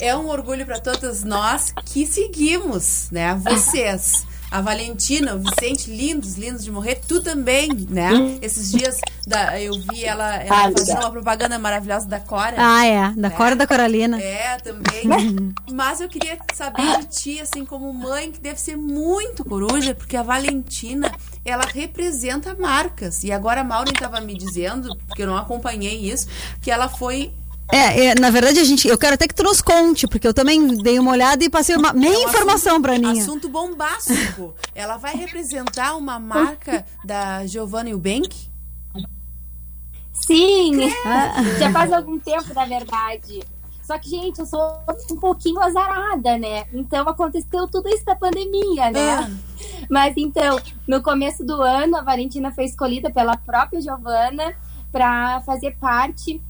é um orgulho para todas nós que seguimos, né? Vocês. A Valentina, o Vicente, lindos, lindos de morrer. Tu também, né? Esses dias da, eu vi ela, ela Ah, fazendo uma propaganda maravilhosa da Cora. Ah, é. Da né? Cora da Coralina. É, também. Mas eu queria saber de ti, assim, como mãe, que deve ser muito coruja, porque a Valentina, ela representa marcas. E agora a Maureen estava me dizendo, porque eu não acompanhei isso, que ela foi. É, é, na verdade, a gente. Eu quero até que tu nos conte, porque eu também dei uma olhada e passei uma meia informação pra Aninha. Assunto bombástico. ela vai representar uma marca da Giovanna Eubank? Sim, já faz algum tempo, na verdade. Só que, gente, eu sou um pouquinho azarada, né? Então aconteceu tudo isso da pandemia, né? Mas então, no começo do ano, a Valentina foi escolhida pela própria Giovana para fazer parte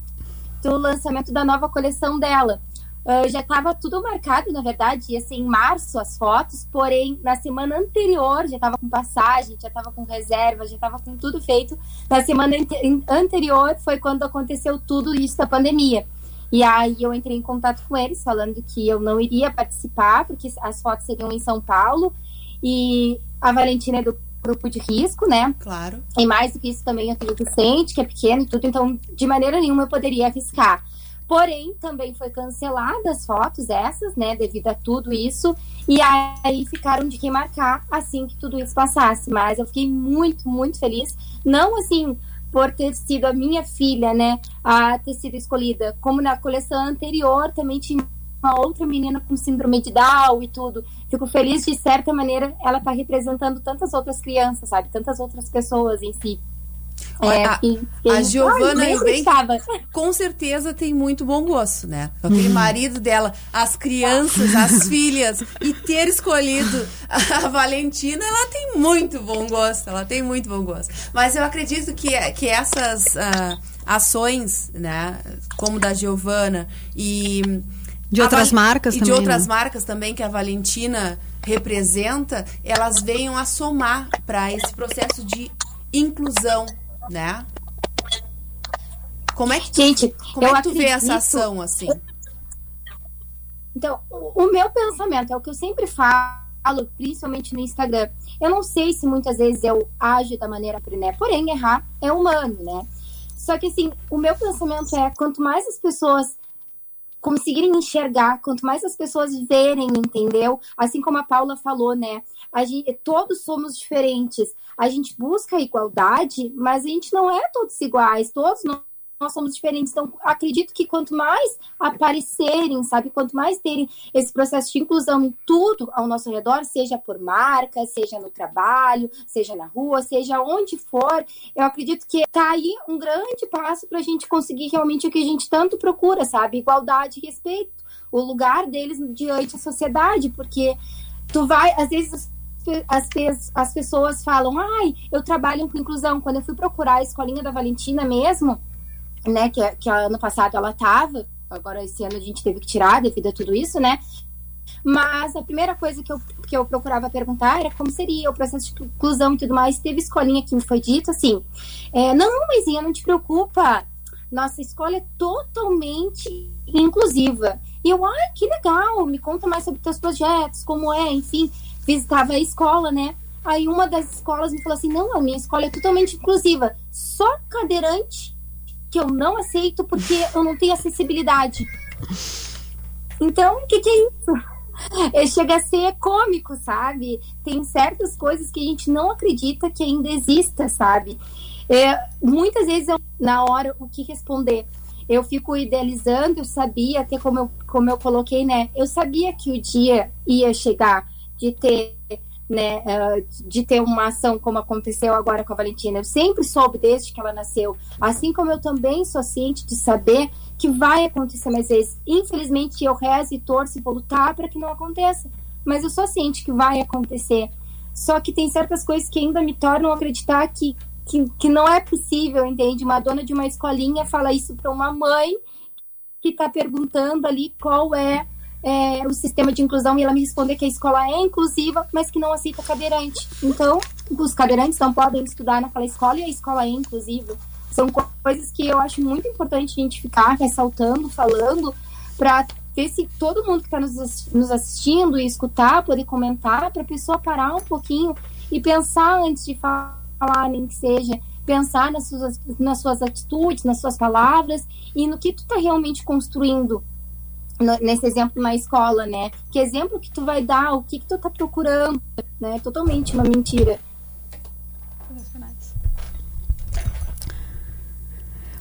do lançamento da nova coleção dela. ah, já estava tudo marcado, na verdade, ia ser em março as fotos, porém, na semana anterior já estava com passagem, já estava com reserva, já estava com tudo feito. Na semana ante- anterior foi quando aconteceu tudo isso da pandemia. E aí eu entrei em contato com eles, falando que eu não iria participar, porque as fotos seriam em São Paulo. E a Valentina é do grupo de risco, né? Claro. E mais do que isso também eu tenho Vicente, que é pequeno e tudo, então de maneira nenhuma eu poderia arriscar. Porém, também foi cancelada as fotos essas, né, devido a tudo isso, e aí ficaram de quem marcar assim que tudo isso passasse. Mas eu fiquei muito, muito feliz, não assim por ter sido a minha filha, né, a ter sido escolhida, como na coleção anterior também tinha uma outra menina com síndrome de Down e tudo. Fico feliz de certa maneira ela tá representando tantas outras crianças, sabe, tantas outras pessoas em si. É, a, que- que- a Giovana Eubank, com certeza tem muito bom gosto, né? Aquele marido dela, as crianças, as filhas, e ter escolhido a Valentina, ela tem muito bom gosto, ela tem muito bom gosto. Mas eu acredito que, que essas ah, ações, né, como da Giovana e... De outras Val- marcas e também, de outras né? marcas também que a Valentina representa, elas venham a somar para esse processo de inclusão, né? Como é que tu, Gente, como eu é que tu vê essa acredito- ação assim? Então, o meu pensamento é o que eu sempre falo, principalmente no Instagram. Eu não sei se muitas vezes eu ajo da maneira né? Porém, errar é humano, né? Só que assim, o meu pensamento é quanto mais as pessoas conseguirem enxergar, quanto mais as pessoas verem, entendeu? Assim como a Paula falou, né? A gente, todos somos diferentes. A gente busca a igualdade, mas a gente não é todos iguais. Todos nós, nós somos diferentes. Então, acredito que quanto mais aparecerem, sabe? Quanto mais terem esse processo de inclusão em tudo ao nosso redor, seja por marca, seja no trabalho, seja na rua, seja onde for, eu acredito que tá aí um grande passo para a gente conseguir realmente o que a gente tanto procura, sabe? Igualdade e respeito. O lugar deles diante da sociedade, porque tu vai, às vezes as, as, pe- as pessoas falam, ai, eu trabalho com inclusão. Quando eu fui procurar a escolinha da Valentina mesmo, né, que, que ano passado ela tava, agora esse ano a gente teve que tirar devido a tudo isso, né? Mas a primeira coisa que eu, que eu procurava perguntar era como seria o processo de inclusão e tudo mais. Teve escolinha que me foi dito assim: é, não, mãezinha, não te preocupa. Nossa escola é totalmente inclusiva. E eu, ai, que legal, me conta mais sobre teus projetos, como é, enfim. Visitava a escola, né? Aí uma das escolas me falou assim: não, a minha escola é totalmente inclusiva. Só cadeirante que eu não aceito porque eu não tenho acessibilidade. Então, o que, que é isso? É, chega a ser cômico, sabe? Tem certas coisas que a gente não acredita que ainda exista, sabe? É, muitas vezes, eu, na hora, o que responder? Eu fico idealizando, eu sabia, até como eu, como eu coloquei, né? Eu sabia que o dia ia chegar de ter né, eh, de ter uma ação como aconteceu agora com a Valentina. Eu sempre soube desde que ela nasceu, assim como eu também sou ciente de saber que vai acontecer mais vezes. Infelizmente, eu rezo e torço e vou lutar para que não aconteça, mas eu sou ciente que vai acontecer. Só que tem certas coisas que ainda me tornam acreditar que, que, que não é possível, entende? Uma dona de uma escolinha fala isso para uma mãe que está perguntando ali qual é é, o sistema de inclusão e ela me responder que a escola é inclusiva, mas que não aceita cadeirante. Então, os cadeirantes não podem estudar naquela escola e a escola é inclusiva. São co- coisas que eu acho muito importante a gente ficar ressaltando, falando, para ver se todo mundo que está nos, ass- nos assistindo e escutar, poder comentar, para a pessoa parar um pouquinho e pensar antes de falar, nem que seja, pensar nas suas, nas suas atitudes, nas suas palavras e no que tu está realmente construindo nesse exemplo na escola, né? Que exemplo que tu vai dar, o que que tu tá procurando, né? Totalmente uma mentira.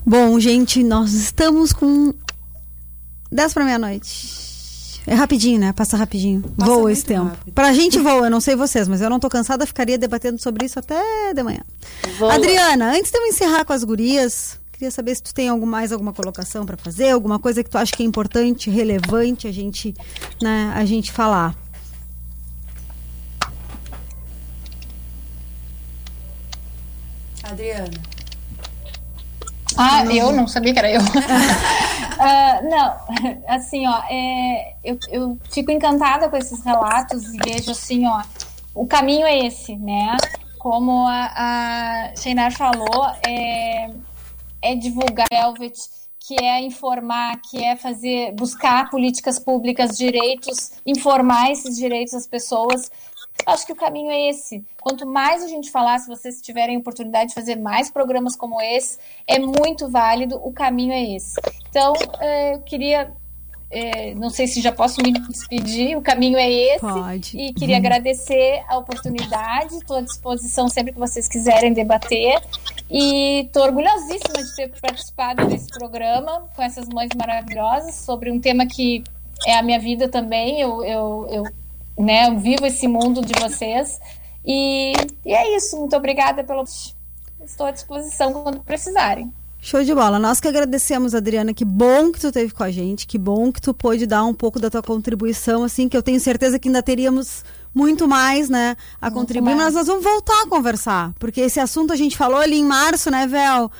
Bom, gente, nós estamos com 10 para meia-noite. É rapidinho, né? Passa rapidinho. voa esse tempo. Pra gente voa, eu não sei vocês, mas eu não tô cansada, ficaria debatendo sobre isso até de manhã. Voa. Adriana, antes de eu encerrar com as gurias, queria saber se tu tem algum, mais alguma colocação para fazer, alguma coisa que tu acha que é importante, relevante a gente, né, a gente falar. Adriana. Ah, eu não sabia que era eu. Ah, não, assim, ó, é, eu, eu fico encantada com esses relatos e vejo assim, ó, o caminho é esse, né? Como a, a Sheinar falou, é, é divulgar Velvet, que é informar, que é fazer, buscar políticas públicas, direitos, informar esses direitos às pessoas. Acho que o caminho é esse. Quanto mais a gente falar, se vocês tiverem oportunidade de fazer mais programas como esse, é muito válido, o caminho é esse. Então, eh, eu queria, eh, não sei se já posso me despedir, o caminho é esse. Pode. E queria Uhum. agradecer a oportunidade, estou à disposição sempre que vocês quiserem debater. E estou orgulhosíssima de ter participado desse programa com essas mães maravilhosas sobre um tema que é a minha vida também. Eu, eu, eu, né, eu vivo esse mundo de vocês. E, e é isso. Muito obrigada pelo. Estou à disposição quando precisarem. Show de bola. Nós que agradecemos, Adriana. Que bom que tu esteve com a gente. Que bom que tu pôde dar um pouco da tua contribuição, assim, que eu tenho certeza que ainda teríamos muito mais, né, a contribuir. mais. Mas nós vamos voltar a conversar, porque esse assunto a gente falou ali em março, né, Vel?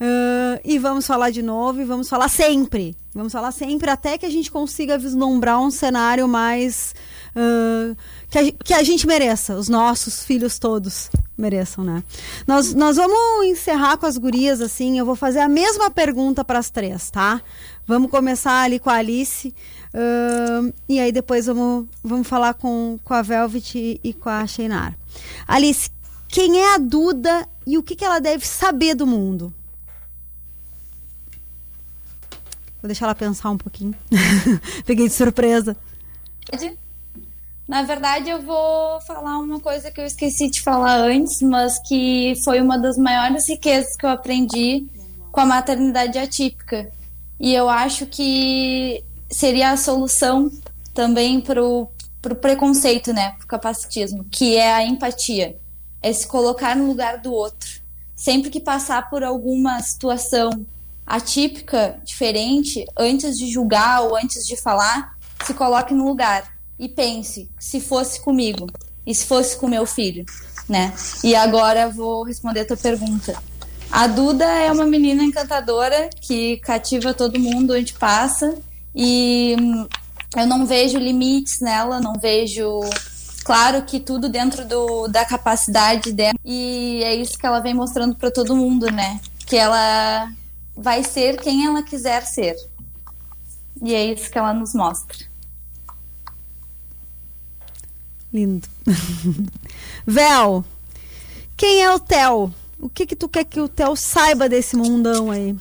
Ah, e vamos falar de novo e vamos falar sempre. Vamos falar sempre até que a gente consiga vislumbrar um cenário mais ah, que, a, que a gente mereça, os nossos filhos todos mereçam, né? Nós, nós vamos encerrar com as gurias assim. Eu vou fazer a mesma pergunta para as três, tá? Vamos começar ali com a Alice. ahn, e aí depois vamos, vamos falar com, com a Velvet e, e com a Sheinar. Alice, quem é a Duda e o que, que ela deve saber do mundo? Vou deixar ela pensar um pouquinho. Peguei de surpresa. Na verdade, eu vou falar uma coisa que eu esqueci de falar antes, mas que foi uma das maiores riquezas que eu aprendi com a maternidade atípica. E eu acho que seria a solução também pro, pro preconceito, né? Pro capacitismo, que é a empatia. É se colocar no lugar do outro. Sempre que passar por alguma situação atípica, diferente, antes de julgar ou antes de falar, se coloque no lugar e pense se fosse comigo e se fosse com meu filho, né? E agora vou responder a tua pergunta. A Duda é uma menina encantadora que cativa todo mundo onde passa e hum, eu não vejo limites nela, não vejo claro que tudo dentro do, da capacidade dela e é isso que ela vem mostrando para todo mundo, né? Que ela vai ser quem ela quiser ser. E é isso que ela nos mostra. Lindo. Vel, quem é o Theo? O que que tu quer que o Theo saiba desse mundão aí?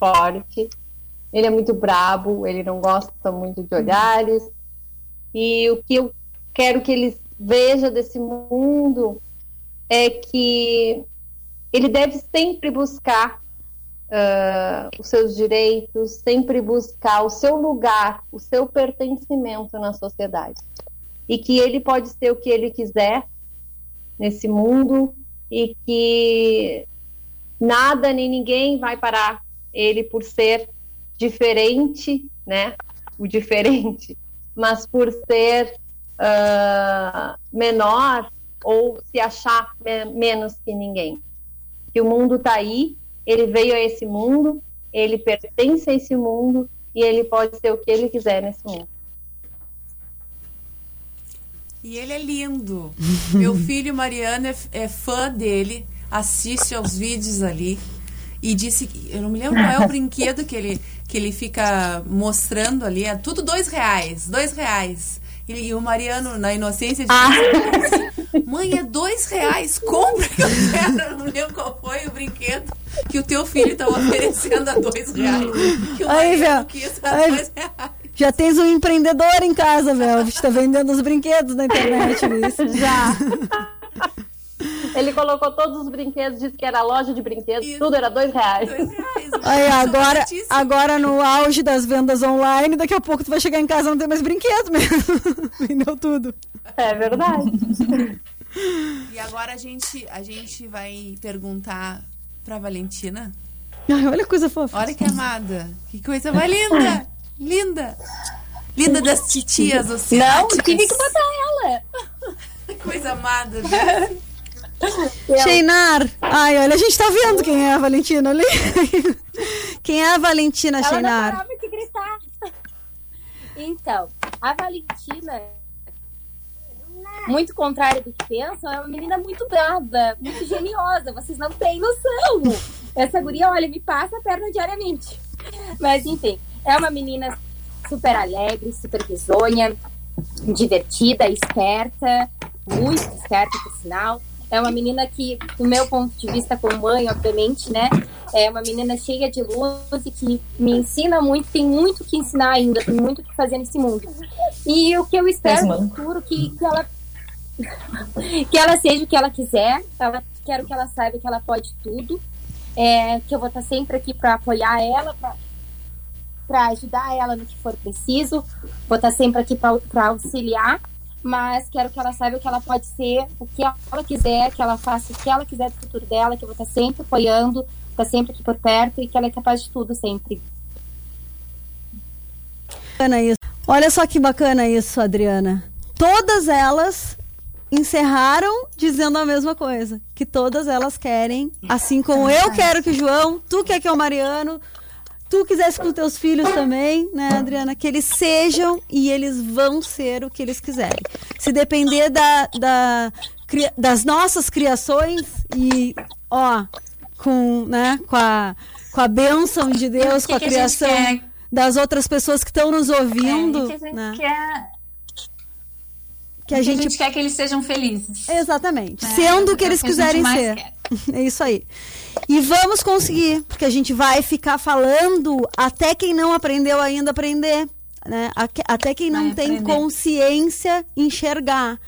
forte. Ele é muito brabo, ele não gosta muito de olhares. E o que eu quero que ele veja desse mundo é que ele deve sempre buscar ah, os seus direitos, sempre buscar o seu lugar, o seu pertencimento na sociedade. E que ele pode ser o que ele quiser nesse mundo e que nada nem ninguém vai parar ele por ser diferente, né? O diferente, mas por ser ah, menor ou se achar me- menos que ninguém. Que o mundo está aí, ele veio a esse mundo, ele pertence a esse mundo e ele pode ser o que ele quiser nesse mundo. E ele é lindo. Meu filho Mariano é, é fã dele, assiste aos vídeos ali e disse que eu não me lembro qual é o brinquedo que ele que ele fica mostrando ali. É tudo dois reais, dois reais. E, e o Mariano na inocência disse: Mãe, é dois reais, compra que eu quero. Eu não lembro qual foi o brinquedo que o teu filho estava oferecendo a dois reais. Que o Aí, Mariano Vel, quis a aí, dois reais. já tens um empreendedor em casa, Vel. Está vendendo os brinquedos na internet, isso. Já. Ele colocou todos os brinquedos, disse que era loja de brinquedos, tudo era dois reais. Aí, agora, agora no auge das vendas online, daqui a pouco tu vai chegar em casa e não tem mais brinquedo mesmo. Vendeu tudo. É verdade. E agora a gente, a gente vai perguntar pra Valentina. Ai, olha que coisa fofa. Olha que amada. Que coisa mais linda. Linda. Linda das titias Não, oceáticas. tive que botar ela. coisa amada. viu? Sheinar. Ai, olha, a gente tá vendo quem é a Valentina ali. quem é a Valentina, Ela não Sheinar? parava de gritar. Então, a Valentina, muito contrária do que pensam, é uma menina muito brava, muito geniosa. Vocês não têm noção. Essa guria, olha, me passa a perna diariamente. Mas, enfim, é uma menina super alegre, super risonha, divertida, esperta, muito esperta, por sinal. É uma menina que, do meu ponto de vista como mãe, obviamente, né? É uma menina cheia de luz e que me ensina muito, tem muito que ensinar ainda, tem muito que fazer nesse mundo. E o que eu espero no futuro, que, que ela que ela seja o que ela quiser, ela, quero que ela saiba que ela pode tudo, é, que eu vou estar sempre aqui para apoiar ela, para ajudar ela no que for preciso, vou estar sempre aqui para auxiliar, mas quero que ela saiba que ela pode ser o que ela quiser, que ela faça o que ela quiser do futuro dela, que eu vou estar sempre apoiando, estar sempre aqui por perto e que ela é capaz de tudo sempre. Bacana isso. Olha só que bacana isso, Adriana. Todas elas encerraram dizendo a mesma coisa. Que todas elas querem, assim como eu quero que o João, tu quer que é o Mariano, tu quisesse com teus filhos também, né, Adriana? Que eles sejam e eles vão ser o que eles quiserem. Se depender da, da, das nossas criações e, ó, com, né, com a, com a bênção de Deus, que com a que a criação quer? Das outras pessoas que estão nos ouvindo, É, que a gente né? quer que a gente quer que eles sejam felizes. Exatamente. É, Sendo o que eles que a gente quiserem ser. quer. É isso aí. E vamos conseguir, porque a gente vai ficar falando até quem não aprendeu ainda aprender, né? Até quem não Vai tem aprender. consciência enxergar.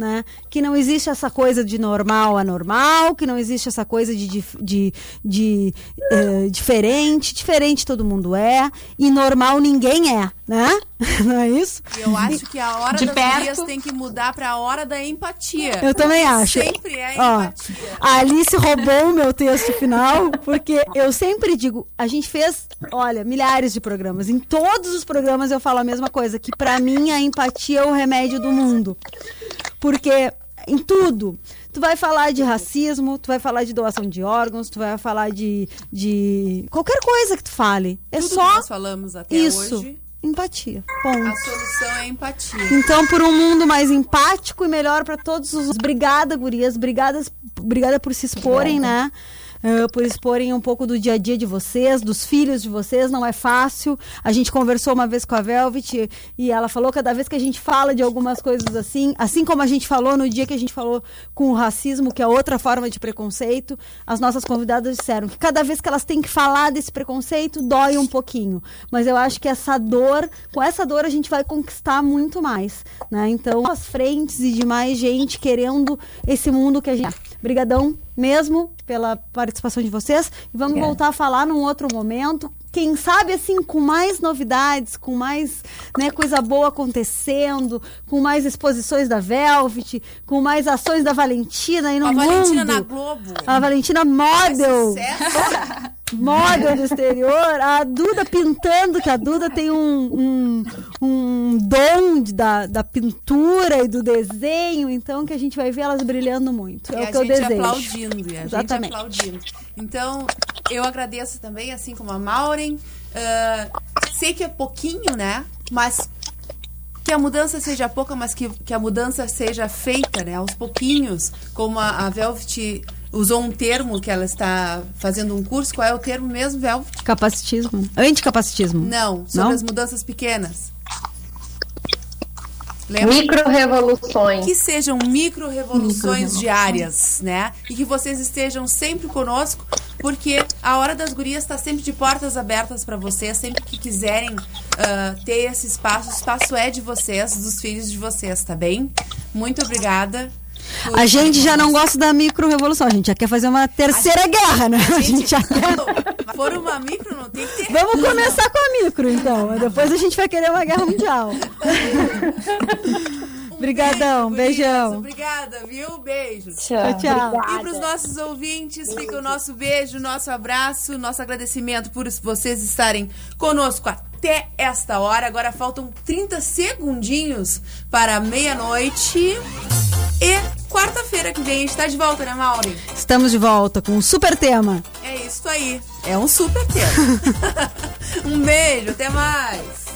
Né? Que não existe essa coisa de normal a normal, que não existe essa coisa de, dif- de, de, eh, diferente. Diferente todo mundo é, e normal ninguém é, né? Não é isso? E eu acho que a hora De das perto. gurias tem que mudar pra hora da empatia. Eu também acho. Sempre é Ó, empatia. a Alice roubou o meu texto final, porque eu sempre digo, a gente fez, olha, milhares de programas. Em todos os programas eu falo a mesma coisa, que pra mim a empatia é o remédio do mundo. Porque em tudo, tu vai falar de racismo, tu vai falar de doação de órgãos, tu vai falar de, de qualquer coisa que tu fale. É Tudo só que nós falamos até isso, hoje, empatia. Ponto. a solução é empatia. Então, por um mundo mais empático e melhor para todos os. Obrigada, gurias. Obrigadas, obrigada por se exporem, né? Eh, por exporem um pouco do dia a dia de vocês, dos filhos de vocês, não é fácil. A gente conversou uma vez com a Velvet e, ela falou cada vez que a gente fala de algumas coisas assim, assim como a gente falou no dia que a gente falou com o racismo, que é outra forma de preconceito, as nossas convidadas disseram que cada vez que elas têm que falar desse preconceito, dói um pouquinho. Mas eu acho que essa dor, com essa dor a gente vai conquistar muito mais, né? Então, as frentes e de mais gente querendo esse mundo que a gente. Brigadão mesmo pela participação de vocês e vamos Obrigada. voltar a falar num outro momento. Quem sabe assim com mais novidades, com mais né, coisa boa acontecendo, com mais exposições da Velvet, com mais ações da Valentina e no A mundo. Valentina na Globo. A Valentina Model. Sucesso. Model do exterior. A Duda pintando, que a Duda tem um, um, um dom de- da, da pintura e do desenho, então que a gente vai ver elas brilhando muito. É e o que eu gente desejo. aplaudindo, e a Exatamente. gente aplaudindo. Então, eu agradeço também, assim como a Maureen. Ah, sei que é pouquinho, né? Mas que a mudança seja pouca, mas que, que a mudança seja feita, né? Aos pouquinhos, como a, a Velvet usou um termo que ela está fazendo um curso. Qual é o termo mesmo, Velvet? Capacitismo. Anticapacitismo. Não, sobre Não? as mudanças pequenas. Micro-revoluções. Que sejam micro-revoluções Micro-revoluções. diárias, né? E que vocês estejam sempre conosco, porque a Hora das Gurias está sempre de portas abertas para vocês, sempre que quiserem ah, ter esse espaço. O espaço é de vocês, dos filhos de vocês, tá bem? Muito obrigada. A gente já não gosta da micro-revolução, a gente já quer fazer uma terceira guerra, né? A gente já quer... For uma micro, não tem que ter. Vamos começar com a micro, então. Depois a gente vai querer uma guerra mundial. Obrigadão, beijão. Obrigada, viu? Beijo. Tchau, tchau. E para os nossos ouvintes, fica o nosso beijo, nosso abraço, nosso agradecimento por vocês estarem conosco até esta hora. Agora faltam 30 segundinhos para meia-noite. E quarta-feira que vem a gente tá de volta, né, Mauri? Estamos de volta com um super tema. É isso aí. É um super tema. um beijo, até mais.